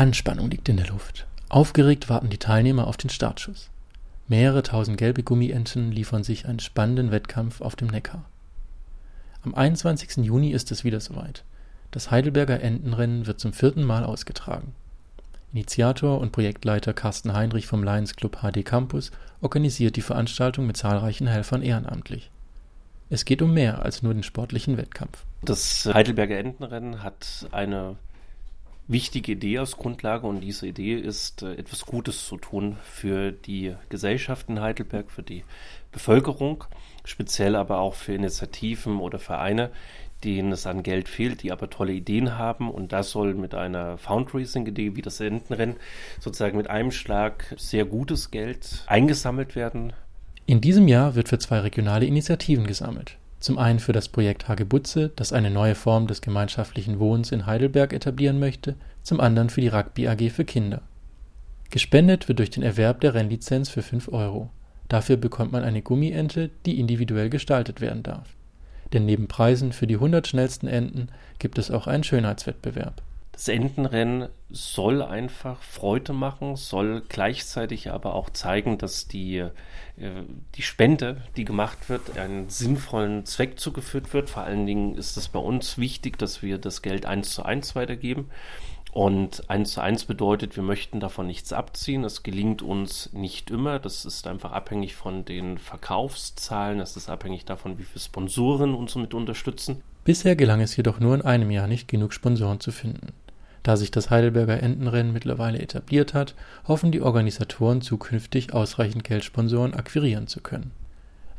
Anspannung liegt in der Luft. Aufgeregt warten die Teilnehmer auf den Startschuss. Mehrere tausend gelbe Gummienten liefern sich einen spannenden Wettkampf auf dem Neckar. Am 21. Juni ist es wieder soweit. Das Heidelberger Entenrennen wird zum vierten Mal ausgetragen. Initiator und Projektleiter Carsten Heinrich vom Lions Club HD Campus organisiert die Veranstaltung mit zahlreichen Helfern ehrenamtlich. Es geht um mehr als nur den sportlichen Wettkampf. Das Heidelberger Entenrennen hat eine wichtige Idee als Grundlage und diese Idee ist, äh, etwas Gutes zu tun für die Gesellschaft in Heidelberg, für die Bevölkerung, speziell aber auch für Initiativen oder Vereine, denen es an Geld fehlt, die aber tolle Ideen haben und das soll mit einer Fundraising-Idee wie das Entenrennen sozusagen mit einem Schlag sehr gutes Geld eingesammelt werden. In diesem Jahr wird für zwei regionale Initiativen gesammelt. Zum einen für das Projekt Hagebutze, das eine neue Form des gemeinschaftlichen Wohnens in Heidelberg etablieren möchte, zum anderen für die Rugby AG für Kinder. Gespendet wird durch den Erwerb der Rennlizenz für 5 Euro. Dafür bekommt man eine Gummiente, die individuell gestaltet werden darf. Denn neben Preisen für die 100 schnellsten Enten gibt es auch einen Schönheitswettbewerb. Das Entenrennen soll einfach Freude machen, soll gleichzeitig aber auch zeigen, dass die, äh, die Spende, die gemacht wird, einen sinnvollen Zweck zugeführt wird. Vor allen Dingen ist es bei uns wichtig, dass wir das Geld eins zu eins weitergeben. Und eins zu eins bedeutet, wir möchten davon nichts abziehen. Es gelingt uns nicht immer. Das ist einfach abhängig von den Verkaufszahlen. Das ist abhängig davon, wie viele Sponsoren uns mit unterstützen. Bisher gelang es jedoch nur in einem Jahr nicht, genug Sponsoren zu finden. Da sich das Heidelberger Entenrennen mittlerweile etabliert hat, hoffen die Organisatoren zukünftig ausreichend Geldsponsoren akquirieren zu können.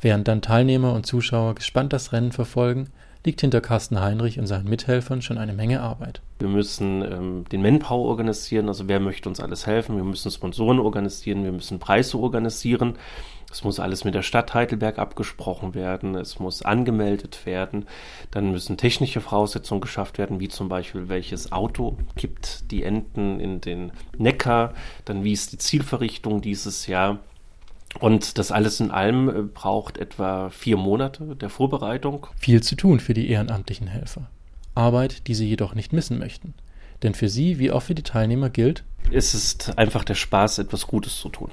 Während dann Teilnehmer und Zuschauer gespannt das Rennen verfolgen, liegt hinter Carsten Heinrich und seinen Mithelfern schon eine Menge Arbeit. Wir müssen ähm, den Manpower organisieren, also wer möchte uns alles helfen. Wir müssen Sponsoren organisieren, wir müssen Preise organisieren. Es muss alles mit der Stadt Heidelberg abgesprochen werden, es muss angemeldet werden, dann müssen technische Voraussetzungen geschafft werden, wie zum Beispiel welches Auto gibt die Enten in den Neckar, dann wie ist die Zielverrichtung dieses Jahr. Und das alles in allem äh, braucht etwa vier Monate der Vorbereitung. Viel zu tun für die ehrenamtlichen Helfer. Arbeit, die sie jedoch nicht missen möchten. Denn für sie, wie auch für die Teilnehmer gilt, es ist einfach der Spaß, etwas Gutes zu tun.